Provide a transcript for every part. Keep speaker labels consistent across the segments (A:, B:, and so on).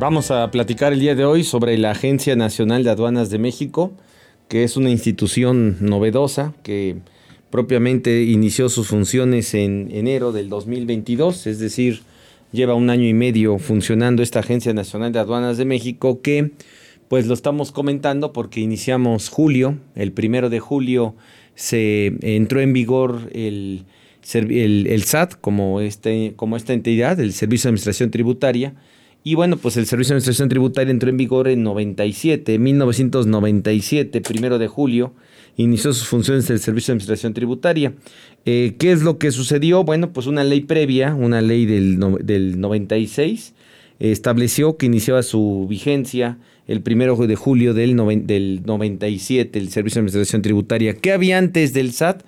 A: Vamos a platicar el día de hoy sobre la Agencia Nacional de Aduanas de México, que es una institución novedosa que propiamente inició sus funciones en enero del 2022, es decir, lleva un año y medio funcionando esta Agencia Nacional de Aduanas de México que pues lo estamos comentando porque iniciamos julio, el primero de julio se entró en vigor el, el, SAT como, este, como esta entidad, el Servicio de Administración Tributaria, y bueno, pues el Servicio de Administración Tributaria entró en vigor en 97, 1997, primero de julio, inició sus funciones el Servicio de Administración Tributaria. Eh, ¿Qué es lo que sucedió? Bueno, pues una ley previa, una ley del, del 96, estableció que iniciaba su vigencia el primero de julio del, del 97, el Servicio de Administración Tributaria. ¿Qué había antes del SAT?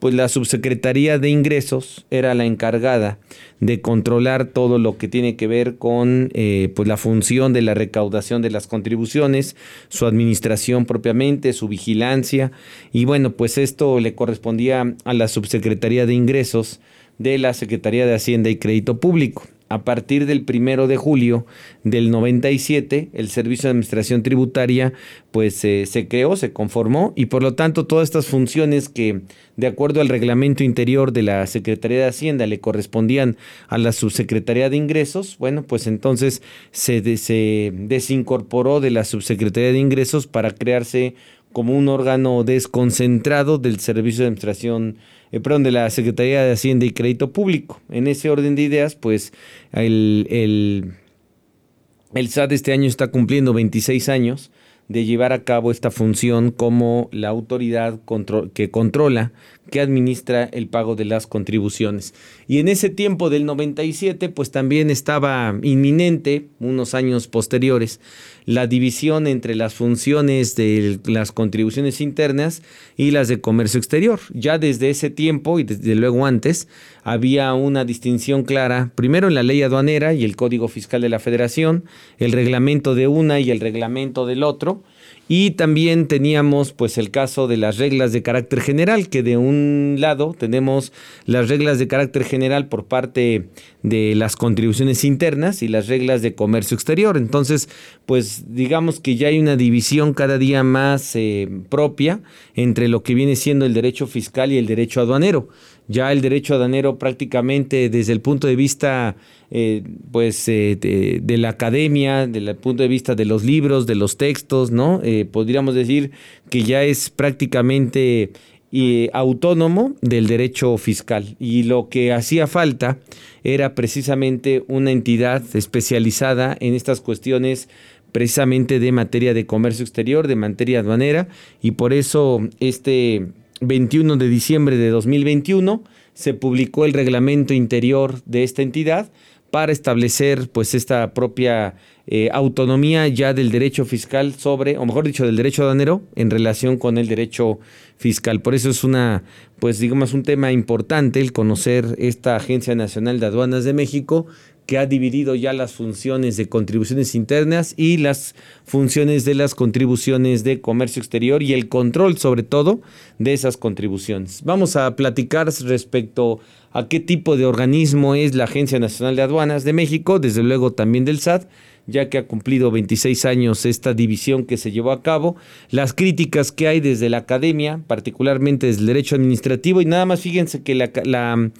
A: Pues la subsecretaría de ingresos era la encargada de controlar todo lo que tiene que ver con eh, pues la función de la recaudación de las contribuciones, su administración propiamente, su vigilancia. Y bueno pues esto le correspondía a la subsecretaría de ingresos de la Secretaría de Hacienda y Crédito Público a partir del primero de julio del 97, el Servicio de Administración Tributaria pues se creó, se conformó y por lo tanto todas estas funciones que de acuerdo al reglamento interior de la Secretaría de Hacienda le correspondían a la Subsecretaría de Ingresos, bueno, pues entonces se, se desincorporó de la Subsecretaría de Ingresos para crearse como un órgano desconcentrado del Servicio de Administración eh, perdón, de la Secretaría de Hacienda y Crédito Público. En ese orden de ideas, pues el, el, el SAT este año está cumpliendo 26 años de llevar a cabo esta función como la autoridad que controla, que administra el pago de las contribuciones. Y en ese tiempo del 97, pues también estaba inminente, unos años posteriores, la división entre las funciones de las contribuciones internas y las de comercio exterior. Ya desde ese tiempo y desde luego antes había una distinción clara, primero en la ley aduanera y el Código Fiscal de la Federación, el reglamento de una y el reglamento del otro, y también teníamos pues el caso de las reglas de carácter general, que de un lado tenemos las reglas de carácter general por parte de las contribuciones internas y las reglas de comercio exterior. Entonces, pues digamos que ya hay una división cada día más eh, propia entre lo que viene siendo el derecho fiscal y el derecho aduanero. Ya el derecho aduanero prácticamente desde el punto de vista eh, pues eh, de, la academia, desde el punto de vista de los libros, de los textos, ¿no? Eh, podríamos decir que ya es prácticamente autónomo del derecho fiscal. Y lo que hacía falta era precisamente una entidad especializada en estas cuestiones precisamente de materia de comercio exterior, de materia aduanera, y por eso este 21 de diciembre de 2021 se publicó el reglamento interior de esta entidad para establecer pues esta propia eh, autonomía ya del derecho fiscal sobre, o mejor dicho, del derecho aduanero en relación con el derecho fiscal. Por eso es una, pues digamos, un tema importante el conocer esta Agencia Nacional de Aduanas de México que ha dividido ya las funciones de contribuciones internas y las funciones de las contribuciones de comercio exterior y el control sobre todo de esas contribuciones. Vamos a platicar respecto a qué tipo de organismo es la Agencia Nacional de Aduanas de México, desde luego también del SAT, ya que ha cumplido 26 años esta división que se llevó a cabo, las críticas que hay desde la academia, particularmente desde el derecho administrativo, y nada más fíjense que la,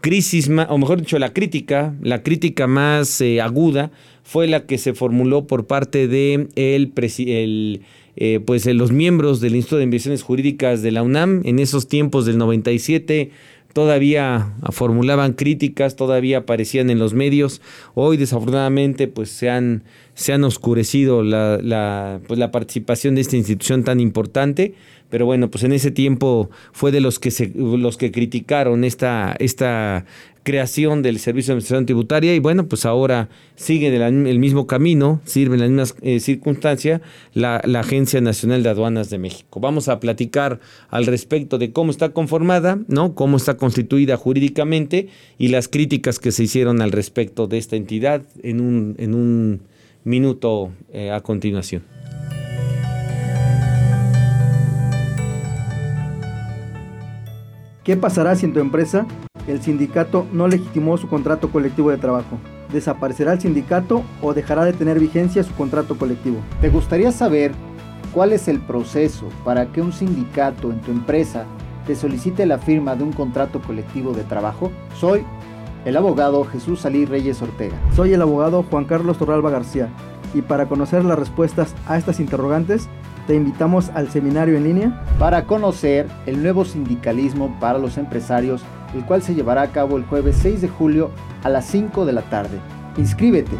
A: crisis, o mejor dicho, la crítica, la crítica más eh, aguda fue la que se formuló por parte de el, el eh, pues, los miembros del Instituto de Investigaciones Jurídicas de la UNAM en esos tiempos del 97 todavía formulaban críticas, todavía aparecían en los medios. Hoy desafortunadamente pues se han, se han oscurecido la, la, pues, la participación de esta institución tan importante pero bueno, pues en ese tiempo fue de los que se, los que criticaron esta, esta creación del Servicio de Administración Tributaria y bueno, pues ahora sigue el mismo camino, sirve en eh, la, la, Agencia Nacional de Aduanas de México. Vamos a platicar al respecto de cómo está conformada, ¿no? cómo está constituida jurídicamente y las críticas que se hicieron al respecto de esta entidad en un, en un minuto eh, a continuación.
B: ¿Qué pasará si en tu empresa el sindicato no legitimó su contrato colectivo de trabajo? ¿Desaparecerá el sindicato o dejará de tener vigencia su contrato colectivo?
C: ¿Te gustaría saber cuál es el proceso para que un sindicato en tu empresa te solicite la firma de un contrato colectivo de trabajo? Soy el abogado Jesús Salí Reyes Ortega.
B: Soy el abogado Juan Carlos Torralba García y para conocer las respuestas a estas interrogantes, te invitamos al seminario en línea
C: para conocer el nuevo sindicalismo para los empresarios, el cual se llevará a cabo el jueves 6 de julio a las 5 de la tarde. Inscríbete.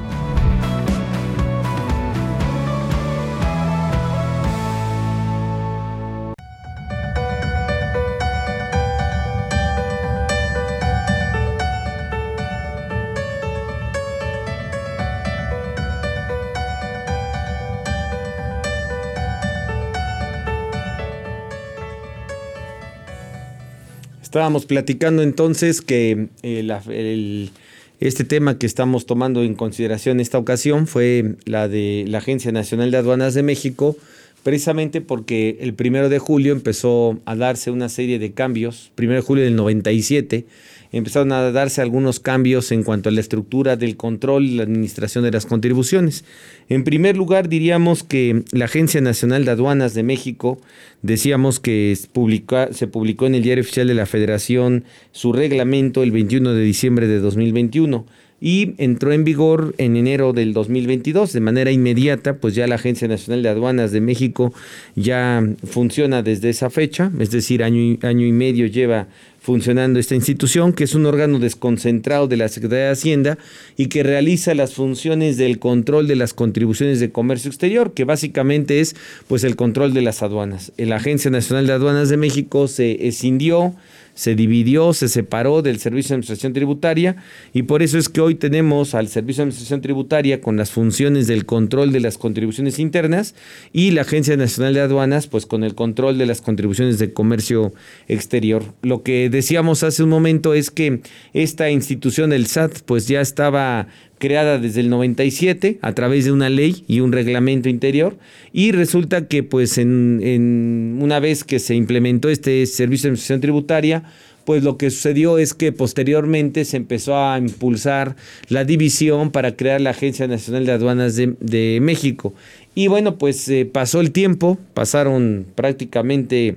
A: Estábamos platicando entonces que eh, este tema que estamos tomando en consideración en esta ocasión fue la de la Agencia Nacional de Aduanas de México, precisamente porque el primero de julio empezó a darse una serie de cambios, primero de julio del 97, empezaron a darse algunos cambios en cuanto a la estructura del control y la administración de las contribuciones. En primer lugar, diríamos que la Agencia Nacional de Aduanas de México, decíamos que se publicó en el Diario Oficial de la Federación su reglamento el 21 de diciembre de 2021 y entró en vigor en enero del 2022 de manera inmediata, pues ya la Agencia Nacional de Aduanas de México ya funciona desde esa fecha, es decir, año y, año y medio lleva funcionando esta institución, que es un órgano desconcentrado de la Secretaría de Hacienda y que realiza las funciones del control de las contribuciones de comercio exterior, que básicamente es pues el control de las aduanas. La Agencia Nacional de Aduanas de México se escindió se dividió, se separó del Servicio de Administración Tributaria y por eso es que hoy tenemos al Servicio de Administración Tributaria con las funciones del control de las contribuciones internas y la Agencia Nacional de Aduanas pues con el control de las contribuciones de comercio exterior. Lo que decíamos hace un momento es que esta institución, el SAT, pues ya estaba creada desde el 97 a través de una ley y un reglamento interior y resulta que pues en, una vez que se implementó este servicio de administración tributaria pues lo que sucedió es que posteriormente se empezó a impulsar la división para crear la Agencia Nacional de Aduanas de, México. Y bueno, pues eh, pasó el tiempo, pasaron prácticamente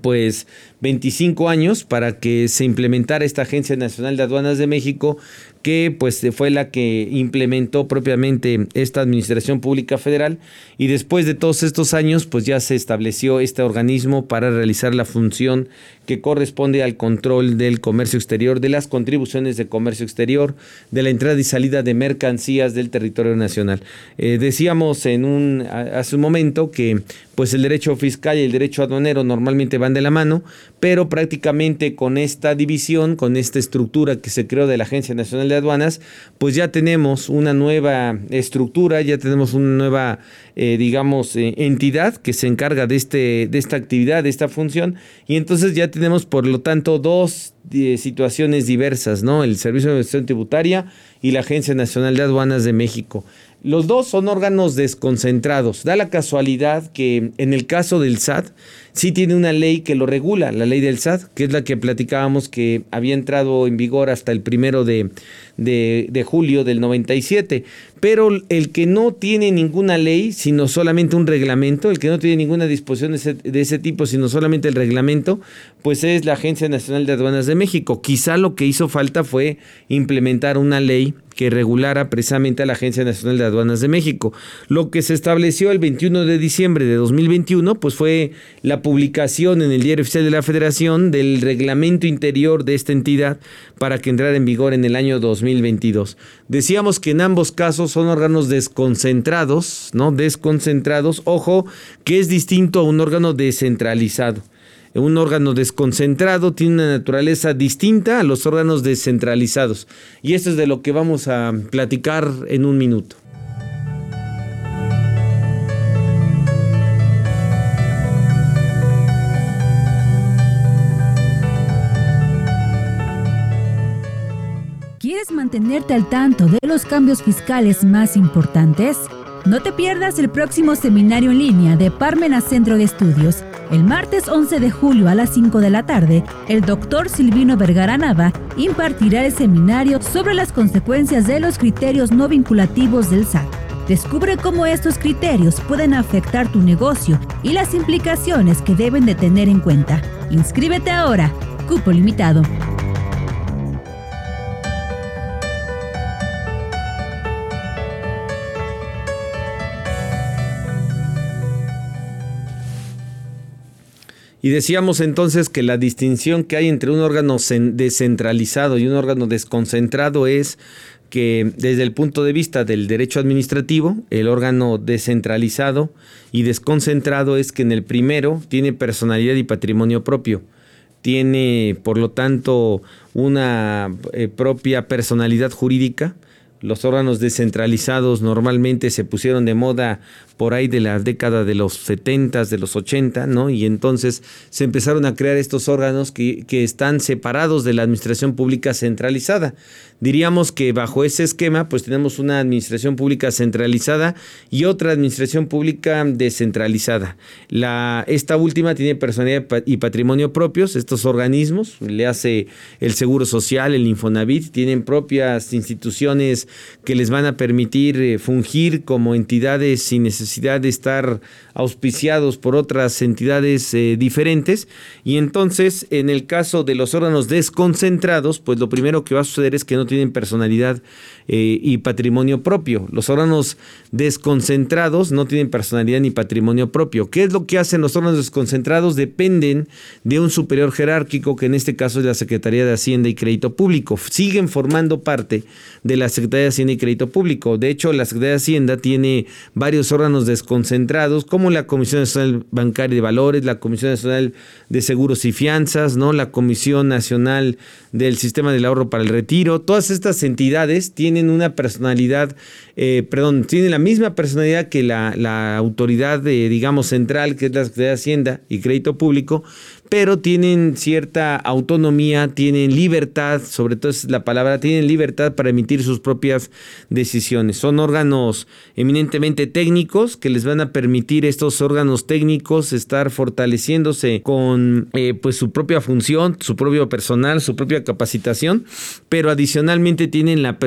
A: pues 25 años para que se implementara esta Agencia Nacional de Aduanas de México que pues fue la que implementó propiamente esta Administración Pública Federal y después de todos estos años pues ya se estableció este organismo para realizar la función que corresponde al control del comercio exterior, de las contribuciones de comercio exterior, de la entrada y salida de mercancías del territorio nacional. Eh, decíamos en un hace un momento que pues el derecho fiscal y el derecho aduanero normalmente van de la mano, pero prácticamente con esta división, con esta estructura que se creó de la Agencia Nacional de Aduanas, pues ya tenemos una nueva estructura, ya tenemos una nueva, eh, digamos, eh, entidad que se encarga de, este, de esta actividad, de esta función, y entonces ya tenemos, por lo tanto, dos eh, situaciones diversas, ¿no? El Servicio de Administración Tributaria y la Agencia Nacional de Aduanas de México. Los dos son órganos desconcentrados. Da la casualidad que en el caso del SAT sí tiene una ley que lo regula, la ley del SAT, que es la que platicábamos que había entrado en vigor hasta el primero de, de, julio del 97. Pero el que no tiene ninguna ley, sino solamente un reglamento, el que no tiene ninguna disposición de ese, de ese tipo, sino solamente el reglamento, pues es la Agencia Nacional de Aduanas de México. Quizá lo que hizo falta fue implementar una ley que regulara precisamente a la Agencia Nacional de Aduanas de México. Lo que se estableció el 21 de diciembre de 2021 pues fue la publicación en el Diario Oficial de la Federación del reglamento interior de esta entidad para que entrara en vigor en el año 2022. Decíamos que en ambos casos son órganos desconcentrados, ¿no? Desconcentrados, ojo, que es distinto a un órgano descentralizado un órgano desconcentrado tiene una naturaleza distinta a los órganos descentralizados. Y esto es de lo que vamos a platicar en un minuto.
D: ¿Quieres mantenerte al tanto de los cambios fiscales más importantes? No te pierdas el próximo seminario en línea de Parmena Centro de Estudios el martes 11 de julio a las 5 de la tarde, el doctor Silvino Vergara Nava impartirá el seminario sobre las consecuencias de los criterios no vinculativos del SAT. Descubre cómo estos criterios pueden afectar tu negocio y las implicaciones que deben de tener en cuenta. Inscríbete ahora. Cupo limitado.
A: Y decíamos entonces que la distinción que hay entre un órgano descentralizado y un órgano desconcentrado es que desde el punto de vista del derecho administrativo, el órgano descentralizado y desconcentrado es que en el primero tiene personalidad y patrimonio propio, tiene por lo tanto una eh, propia personalidad jurídica, los órganos descentralizados normalmente se pusieron de moda por ahí de la década de los 70, de los 80, ¿no? Y entonces se empezaron a crear estos órganos que, que, están separados de la administración pública centralizada. Diríamos que bajo ese esquema, pues tenemos una administración pública centralizada y otra administración pública descentralizada. La, esta última tiene personalidad y patrimonio propios, estos organismos, le hace el Seguro Social, el Infonavit, tienen propias instituciones que les van a permitir eh, fungir como entidades sin necesidad de estar auspiciados por otras entidades eh, diferentes. Y entonces, en el caso de los órganos desconcentrados, pues lo primero que va a suceder es que no tienen personalidad eh, y patrimonio propio. Los órganos desconcentrados no tienen personalidad ni patrimonio propio. ¿Qué es lo que hacen los órganos desconcentrados? Dependen de un superior jerárquico, que en este caso es la Secretaría de Hacienda y Crédito Público. Siguen formando parte de la Secretaría de Hacienda y Crédito Público. De hecho, la Secretaría de Hacienda tiene varios órganos desconcentrados, como la Comisión Nacional Bancaria de Valores, la Comisión Nacional de Seguros y Fianzas, ¿no? la Comisión Nacional del Sistema del Ahorro para el Retiro. Todas estas entidades tienen una personalidad, eh, perdón, tienen la misma personalidad que la, la autoridad, de, digamos, central, que es la Secretaría de Hacienda y Crédito Público, pero tienen cierta autonomía, tienen libertad, sobre todo es la palabra, tienen libertad para emitir sus propias decisiones. Son órganos eminentemente técnicos que les van a permitir estos órganos técnicos estar fortaleciéndose con eh, pues su propia función, su propio personal, su propia capacitación, pero adicionalmente tienen la,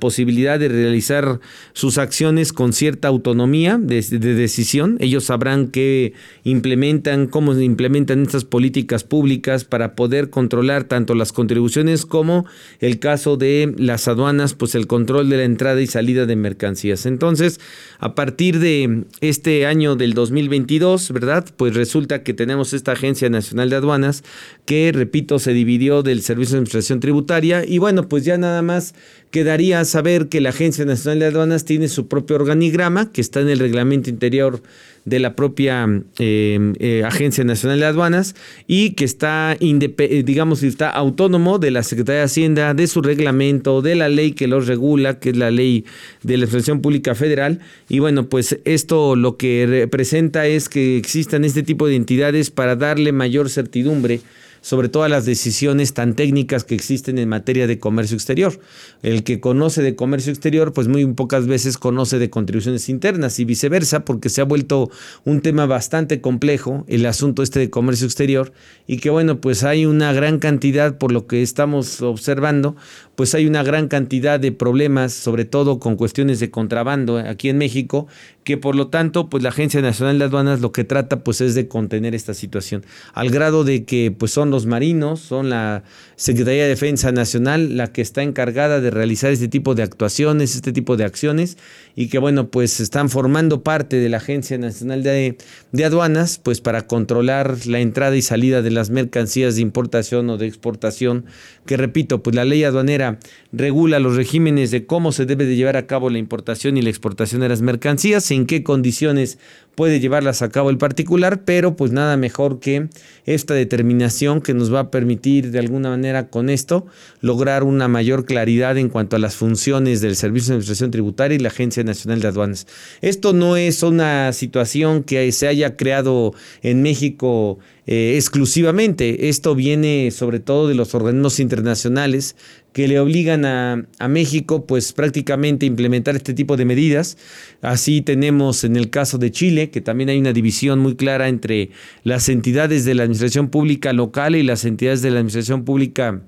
A: posibilidad de realizar sus acciones con cierta autonomía de, de decisión. Ellos sabrán qué implementan, cómo implementan estas políticas públicas para poder controlar tanto las contribuciones como el caso de las aduanas, pues el control de la entrada y salida de mercancías. Entonces, a partir de este año del 2022, ¿verdad? Pues resulta que tenemos esta Agencia Nacional de Aduanas que, repito, se dividió del Servicio de Administración Tributaria y bueno, pues ya nada más quedaría saber que la Agencia Nacional de Aduanas tiene su propio organigrama que está en el reglamento interior de la propia em, eh, Agencia Nacional de Aduanas y que está, eh, digamos, está autónomo de la Secretaría de Hacienda, de su reglamento, de la ley que los regula, que es la ley de la Administración Pública Federal. Y bueno, pues esto lo que representa es que existan este tipo de entidades para darle mayor certidumbre sobre todas las decisiones tan técnicas que existen en materia de comercio exterior. El que conoce de comercio exterior, pues muy pocas veces conoce de contribuciones internas y viceversa, porque se ha vuelto un tema bastante complejo el asunto este de comercio exterior y que bueno, pues hay una gran cantidad por lo que estamos observando, pues hay una gran cantidad de problemas, sobre todo con cuestiones de contrabando aquí en México, que por lo tanto, pues la Agencia Nacional de Aduanas lo que trata pues es de contener esta situación, al grado de que pues son los marinos, son la Secretaría de Defensa Nacional la que está encargada de realizar este tipo de actuaciones, este tipo de acciones y que bueno, pues están formando parte de la Agencia Nacional de, de Aduanas, pues para controlar la entrada y salida de las mercancías de importación o de exportación, que repito, pues la ley aduanera regula los regímenes de cómo se debe de llevar a cabo la importación y la exportación de las mercancías, en qué condiciones puede llevarlas a cabo el particular, pero pues nada mejor que esta determinación que nos va a permitir de alguna manera con esto lograr una mayor claridad en cuanto a las funciones del Servicio de Administración Tributaria y la Agencia Nacional de Aduanas. Esto no es una situación que se haya creado en México eh, exclusivamente. Esto viene sobre todo de los organismos internacionales que le obligan a, México pues prácticamente implementar este tipo de medidas. Así tenemos en el caso de Chile, que también hay una división muy clara entre las entidades de la administración pública local y las entidades de la administración pública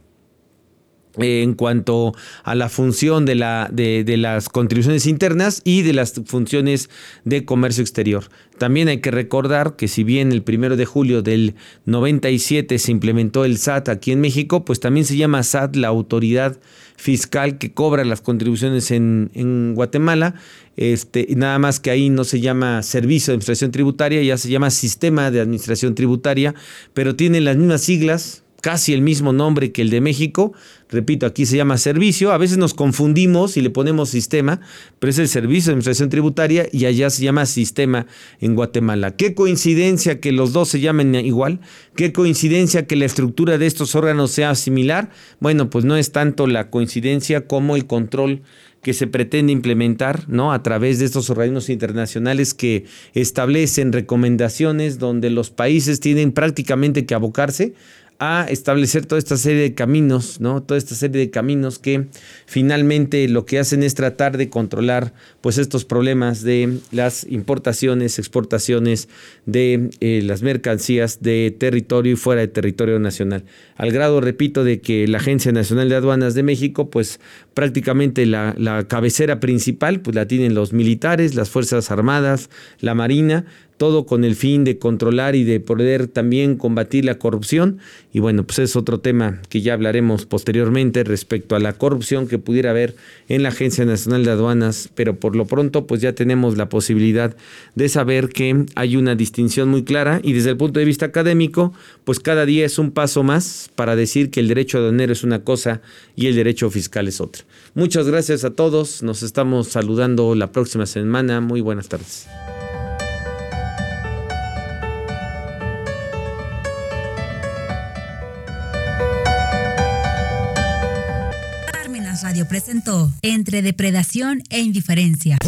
A: en cuanto a la función de, la, de, de, las contribuciones internas y de las funciones de comercio exterior. También hay que recordar que si bien el primero de julio del 97 se implementó el SAT aquí en México, pues también se llama SAT la autoridad fiscal que cobra las contribuciones en, en Guatemala. Este, nada más que ahí no se llama Servicio de Administración Tributaria, ya se llama Sistema de Administración Tributaria, pero tiene las mismas siglas, casi el mismo nombre que el de México. Repito, aquí se llama servicio. A veces nos confundimos y le ponemos sistema, pero es el Servicio de Administración Tributaria y allá se llama sistema en Guatemala. Qué coincidencia que los dos se llamen igual. Qué coincidencia que la estructura de estos órganos sea similar. Bueno, pues no es tanto la coincidencia como el control que se pretende implementar ¿no? a través de estos organismos internacionales que establecen recomendaciones donde los países tienen prácticamente que abocarse a establecer toda esta serie de caminos, ¿no? Toda esta serie de caminos que finalmente lo que hacen es tratar de controlar pues estos problemas de las importaciones, exportaciones de eh, las mercancías de territorio y fuera de territorio nacional. Al grado, repito, de que la Agencia Nacional de Aduanas de México, pues prácticamente la, la cabecera principal, pues la tienen los militares, las Fuerzas Armadas, la Marina, todo con el fin de controlar y de poder también combatir la corrupción. Y bueno, pues es otro tema que ya hablaremos posteriormente respecto a la corrupción que pudiera haber en la Agencia Nacional de Aduanas, pero por lo pronto pues ya tenemos la posibilidad de saber que hay una distinción muy clara y desde el punto de vista académico, pues cada día es un paso más para decir que el derecho aduanero es una cosa y el derecho fiscal es otra. Muchas gracias a todos, nos estamos saludando la próxima semana, muy buenas tardes.
D: Radio presentó Entre Depredación e Indiferencia.